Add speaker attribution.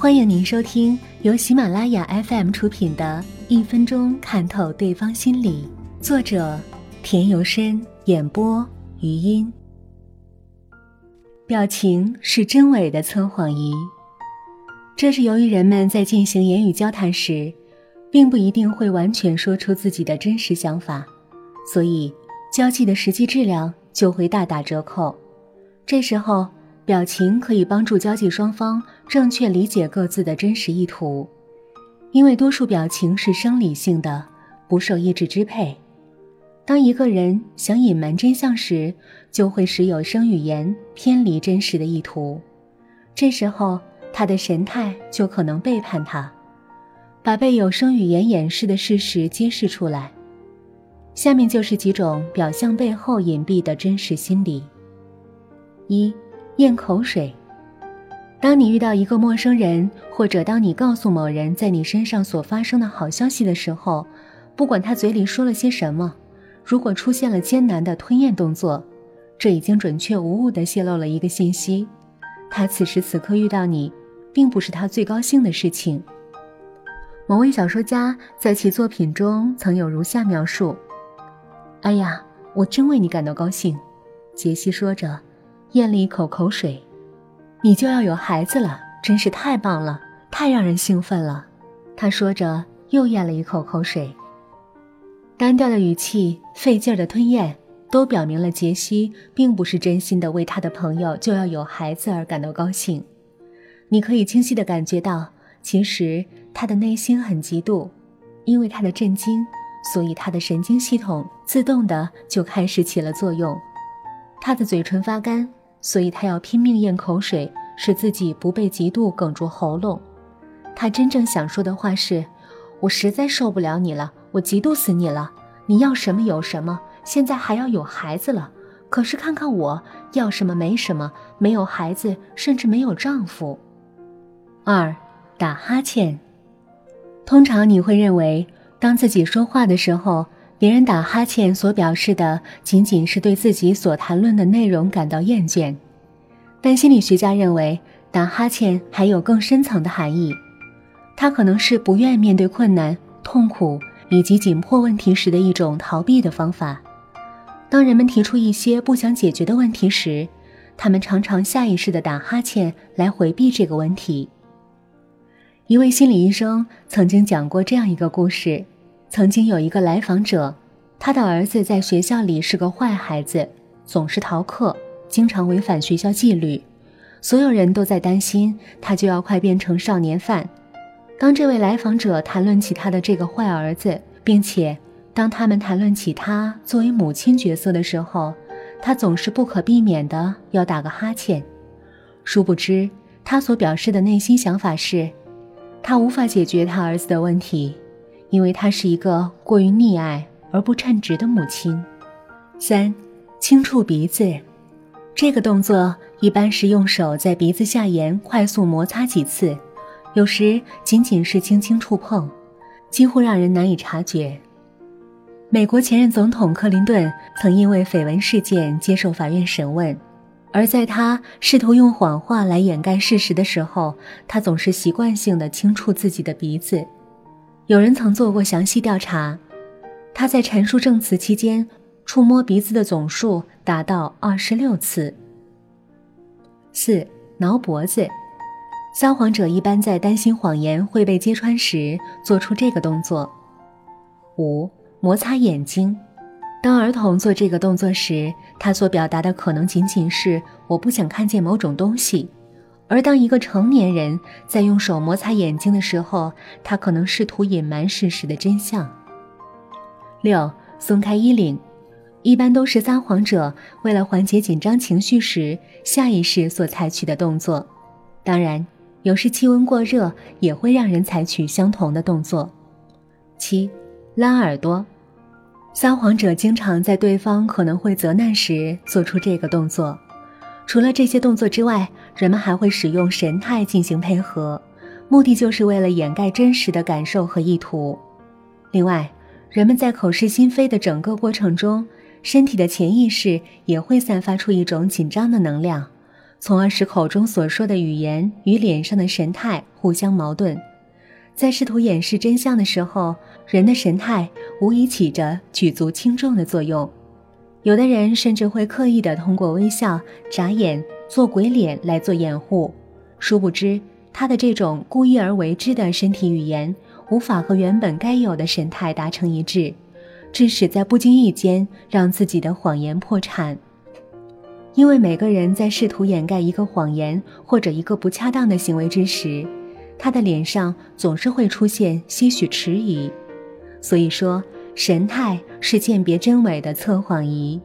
Speaker 1: 欢迎您收听由喜马拉雅 FM 出品的《一分钟看透对方心理》，作者田由深，演播余音。表情是真伪的测谎仪，这是由于人们在进行言语交谈时，并不一定会完全说出自己的真实想法，所以交际的实际质量就会大打折扣。这时候。表情可以帮助交际双方正确理解各自的真实意图，因为多数表情是生理性的，不受意志支配。当一个人想隐瞒真相时，就会使有声语言偏离真实的意图，这时候他的神态就可能背叛他，把被有声语言掩饰的事实揭示出来。下面就是几种表象背后隐蔽的真实心理：一。咽口水。当你遇到一个陌生人，或者当你告诉某人在你身上所发生的好消息的时候，不管他嘴里说了些什么，如果出现了艰难的吞咽动作，这已经准确无误地泄露了一个信息：他此时此刻遇到你，并不是他最高兴的事情。某位小说家在其作品中曾有如下描述：“哎呀，我真为你感到高兴。”杰西说着。咽了一口口水，你就要有孩子了，真是太棒了，太让人兴奋了。他说着，又咽了一口口水。单调的语气、费劲儿的吞咽，都表明了杰西并不是真心的为他的朋友就要有孩子而感到高兴。你可以清晰的感觉到，其实他的内心很嫉妒，因为他的震惊，所以他的神经系统自动的就开始起了作用。他的嘴唇发干。所以他要拼命咽口水，使自己不被嫉妒哽住喉咙。他真正想说的话是：“我实在受不了你了，我嫉妒死你了。你要什么有什么，现在还要有孩子了。可是看看我，要什么没什么，没有孩子，甚至没有丈夫。”二，打哈欠。通常你会认为，当自己说话的时候。别人打哈欠所表示的仅仅是对自己所谈论的内容感到厌倦，但心理学家认为打哈欠还有更深层的含义，它可能是不愿面对困难、痛苦以及紧迫问题时的一种逃避的方法。当人们提出一些不想解决的问题时，他们常常下意识地打哈欠来回避这个问题。一位心理医生曾经讲过这样一个故事。曾经有一个来访者，他的儿子在学校里是个坏孩子，总是逃课，经常违反学校纪律。所有人都在担心他就要快变成少年犯。当这位来访者谈论起他的这个坏儿子，并且当他们谈论起他作为母亲角色的时候，他总是不可避免的要打个哈欠。殊不知，他所表示的内心想法是，他无法解决他儿子的问题。因为她是一个过于溺爱而不称职的母亲。三，轻触鼻子，这个动作一般是用手在鼻子下沿快速摩擦几次，有时仅仅是轻轻触碰，几乎让人难以察觉。美国前任总统克林顿曾因为绯闻事件接受法院审问，而在他试图用谎话来掩盖事实的时候，他总是习惯性的轻触自己的鼻子。有人曾做过详细调查，他在陈述证词期间触摸鼻子的总数达到二十六次。四挠脖子，撒谎者一般在担心谎言会被揭穿时做出这个动作。五摩擦眼睛，当儿童做这个动作时，他所表达的可能仅仅是我不想看见某种东西。而当一个成年人在用手摩擦眼睛的时候，他可能试图隐瞒事实的真相。六，松开衣领，一般都是撒谎者为了缓解紧张情绪时下意识所采取的动作。当然，有时气温过热也会让人采取相同的动作。七，拉耳朵，撒谎者经常在对方可能会责难时做出这个动作。除了这些动作之外，人们还会使用神态进行配合，目的就是为了掩盖真实的感受和意图。另外，人们在口是心非的整个过程中，身体的潜意识也会散发出一种紧张的能量，从而使口中所说的语言与脸上的神态互相矛盾。在试图掩饰真相的时候，人的神态无疑起着举足轻重的作用。有的人甚至会刻意的通过微笑、眨眼、做鬼脸来做掩护，殊不知他的这种故意而为之的身体语言，无法和原本该有的神态达成一致，致使在不经意间让自己的谎言破产。因为每个人在试图掩盖一个谎言或者一个不恰当的行为之时，他的脸上总是会出现些许迟疑，所以说神态是鉴别真伪的测谎仪。